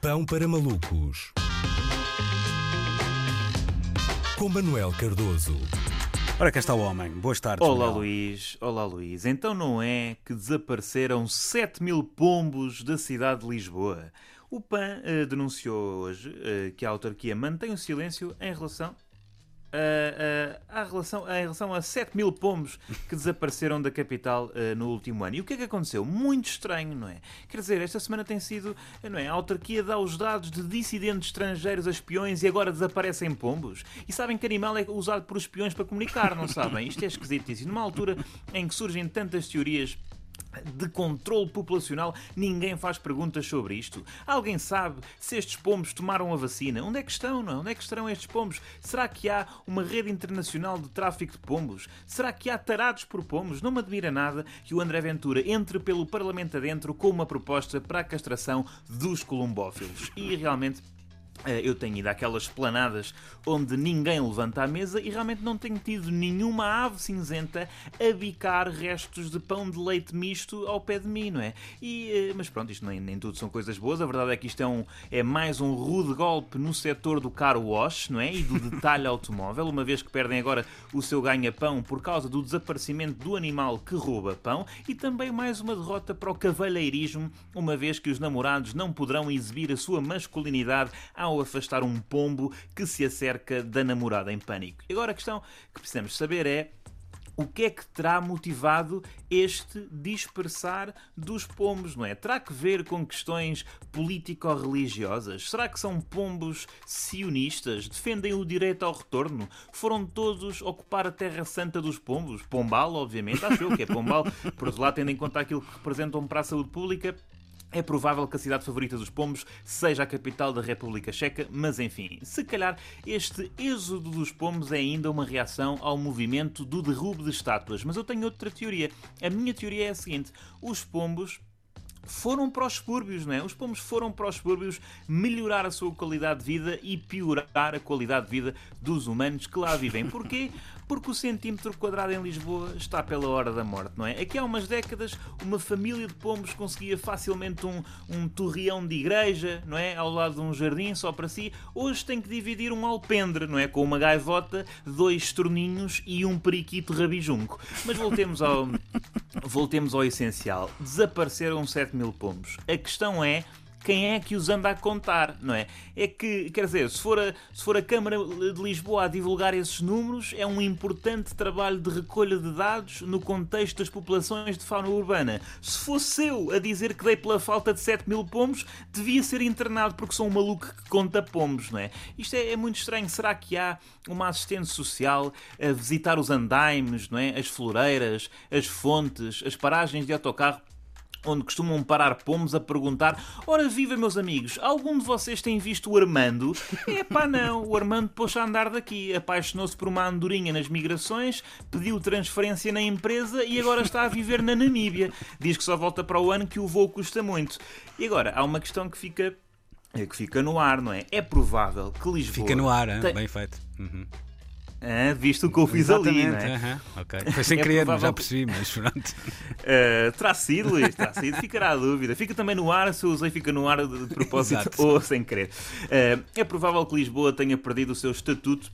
Pão para malucos. Com Manuel Cardoso. Ora, cá está o homem. Boas tardes. Olá Manuel. Luís, olá Luís. Então não é que desapareceram 7 mil pombos da cidade de Lisboa? O PAN eh, denunciou hoje eh, que a autarquia mantém o silêncio em relação. Eh, à relação, em relação a 7 mil pombos que desapareceram da capital eh, no último ano. E o que é que aconteceu? Muito estranho, não é? Quer dizer, esta semana tem sido, não é? A autarquia dá os dados de dissidentes estrangeiros a espiões e agora desaparecem pombos. E sabem que animal é usado por espiões para comunicar, não sabem? Isto é esquisitíssimo. Numa altura em que surgem tantas teorias de controle populacional, ninguém faz perguntas sobre isto. Alguém sabe se estes pombos tomaram a vacina? Onde é que estão, não é? Onde é que estarão estes pombos? Será que há uma rede internacional de tráfico de pombos? Será que há tarados por pombos? Não me admira nada que o André Ventura entre pelo Parlamento adentro com uma proposta para a castração dos columbófilos. E realmente eu tenho ido àquelas planadas onde ninguém levanta a mesa e realmente não tenho tido nenhuma ave cinzenta a bicar restos de pão de leite misto ao pé de mim, não é? E, eh, mas pronto, isto nem, nem tudo são coisas boas. A verdade é que isto é, um, é mais um rude golpe no setor do car wash, não é? E do detalhe automóvel, uma vez que perdem agora o seu ganha-pão por causa do desaparecimento do animal que rouba pão e também mais uma derrota para o cavalheirismo, uma vez que os namorados não poderão exibir a sua masculinidade ao afastar um pombo que se acerca da namorada em pânico. E agora a questão que precisamos saber é o que é que terá motivado este dispersar dos pombos, não é? Terá que ver com questões político-religiosas? Será que são pombos sionistas? Defendem o direito ao retorno? Foram todos ocupar a terra santa dos pombos? Pombal, obviamente, acho eu que é Pombal. Por outro lado, tendo em conta aquilo que representam para a saúde pública, é provável que a cidade favorita dos pombos seja a capital da República Checa, mas enfim, se calhar este êxodo dos pombos é ainda uma reação ao movimento do derrubo de estátuas. Mas eu tenho outra teoria. A minha teoria é a seguinte: os pombos foram para os subúrbios, não é? Os pombos foram para os subúrbios melhorar a sua qualidade de vida e piorar a qualidade de vida dos humanos que lá vivem. Porquê? Porque o centímetro quadrado em Lisboa está pela hora da morte, não é? Aqui há umas décadas, uma família de pombos conseguia facilmente um, um torreão de igreja, não é? Ao lado de um jardim só para si. Hoje tem que dividir um alpendre, não é? Com uma gaivota, dois torninhos e um periquito rabijunco. Mas voltemos ao, voltemos ao essencial. Desapareceram 7 mil pombos. A questão é quem é que os anda a contar, não é? É que, quer dizer, se for, a, se for a Câmara de Lisboa a divulgar esses números, é um importante trabalho de recolha de dados no contexto das populações de fauna urbana. Se fosse eu a dizer que dei pela falta de 7 mil pombos, devia ser internado porque sou um maluco que conta pombos, não é? Isto é, é muito estranho. Será que há uma assistente social a visitar os andaimes, não é? As floreiras, as fontes, as paragens de autocarro onde costumam parar pombos a perguntar: Ora, viva, meus amigos, algum de vocês tem visto o Armando? É pá, não, o Armando pôs a andar daqui, apaixonou-se por uma andorinha nas migrações, pediu transferência na empresa e agora está a viver na Namíbia. Diz que só volta para o ano que o voo custa muito. E agora, há uma questão que fica. Que fica no ar, não é? É provável que Lisboa. Fica no ar, hein? tem- bem feito. Uhum. Ah, visto o que eu fiz ali, não é? Foi sem É querer, provável já percebi, mas pronto. Uh, terá sido, Luís, terá sido, ficará a dúvida. Fica também no ar, se eu usei, fica no ar de propósito ou sem querer. Uh, é provável que Lisboa tenha perdido o seu estatuto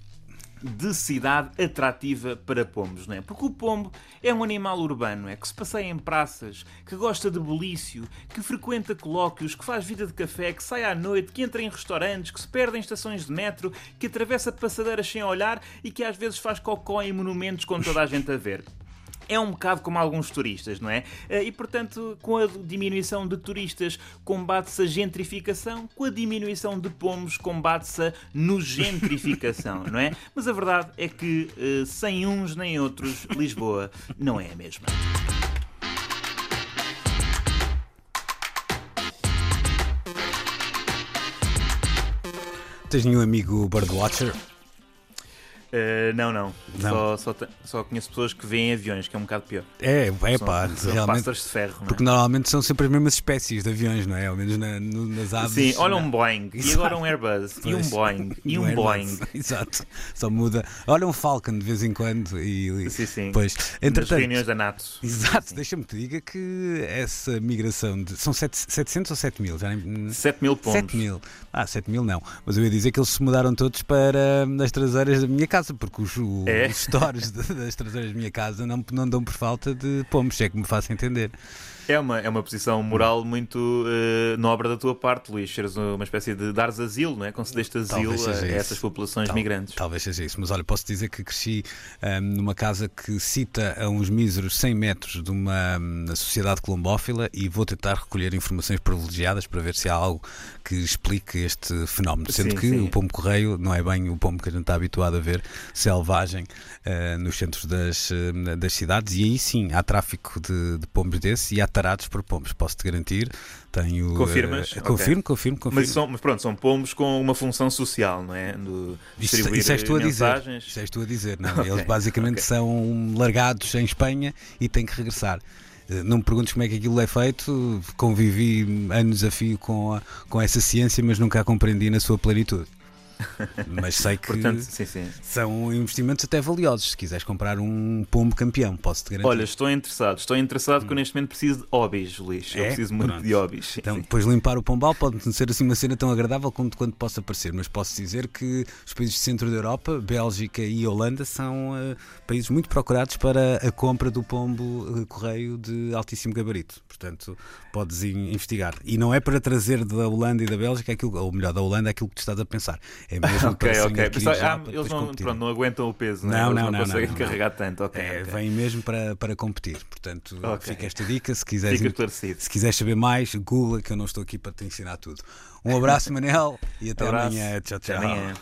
de cidade atrativa para pombos, não é? Porque o pombo é um animal urbano, é? Que se passeia em praças, que gosta de bulício, que frequenta colóquios, que faz vida de café, que sai à noite, que entra em restaurantes, que se perde em estações de metro, que atravessa passadeiras sem olhar e que às vezes faz cocó em monumentos com toda a gente a ver. É um bocado como alguns turistas, não é? Eh, E portanto, com a diminuição de turistas, combate-se a gentrificação, com a diminuição de pombos, combate-se a gentrificação, não é? Mas a verdade é que, eh, sem uns nem outros, Lisboa não é a mesma. Tens nenhum amigo birdwatcher? Uh, não, não. Não. Só, só, te- só conheço pessoas que veem aviões, que é um bocado pior. É, é São- pá, são realmente. de ferro, é? Porque normalmente são sempre as mesmas espécies de aviões, não é? Ao menos na- no- nas aves. Sim, olha um não. Boeing, e Exato. agora um Airbus, e um Pois. Boeing, e um Airbus. Boeing. Exato, só muda. Olha um Falcon de vez em quando e. Sim, sim. Pois, Nas entretanto. reuniões da NATO. Exato, deixa-me te diga que essa migração de. São sete- 700 ou 7 mil? Já nem. 7 mil pombos. 7 mil. Ah, 7 mil não. Mas eu ia dizer que eles se mudaram todos para hum, as traseiras da minha casa, porque os, É? os stores de- das traseiras da minha casa não, não dão por falta de pombos, se é que me faço entender. É uma, é uma posição moral muito eh, nobre da tua parte, Luís. Seres uma espécie de dares asilo, não é? Concedeste asilo a, a essas populações Tal- migrantes. Talvez seja isso, mas olha, posso dizer que cresci hum, numa casa que cita a uns míseros 100 metros de uma hum, sociedade colombófila e vou tentar recolher informações privilegiadas para ver se há algo que explique este fenómeno. Sendo Sim, que sim. o pombo-correio não é bem o pombo que a gente está habituado a ver selvagem eh, nos centros das, eh, das cidades e aí sim há tráfico de, de pombos desses e há tarados por pombos, posso-te garantir. Tenho, eh, Confirmas? Ok. confirmo, confirmo, confirmo. Mas, são, mas pronto, são pombos com uma função social, não é? Do Isso, isso és tu a dizer. mensagens. Isso és tu a dizer, não? Ok, Eles basicamente ok. são largados em Espanha e têm que regressar. Não me perguntes como é que aquilo é feito, convivi anos a fio com, a- com essa ciência, mas nunca a compreendi na sua plenitude. Mas sei que Portanto, sim, sim. são investimentos até valiosos. Se quiseres comprar um pombo campeão, posso-te garantir. Olha, estou interessado. Estou interessado porque eu neste momento preciso de hobbies, Luís. Eu É? preciso muito Pronto. de hobbies. Então, sim. depois limpar o pombal pode não ser assim uma cena tão agradável quanto, quanto possa parecer, mas posso dizer que os países do centro da Europa, Bélgica e Holanda, são eh, países muito procurados para a compra do pombo eh, correio de altíssimo gabarito. Portanto, podes in- investigar. E não é para trazer da Holanda e da Bélgica aquilo, ou melhor, da Holanda aquilo que tu estás a pensar. É mesmo Ok, para se ok. adquirir Pensava- já ah, eles não, pronto, não aguentam o peso, né? Não, eles não, não, não, conseguem não, não. carregar tanto. Ok, É, ok. vem mesmo para, para competir. Portanto, Ok. fica esta dica. Se quiseres se quiseres saber mais, Google, que eu não estou aqui para te ensinar tudo. Um abraço, Manel, e até Abraço. amanhã. Tchau, Até tchau. amanhã.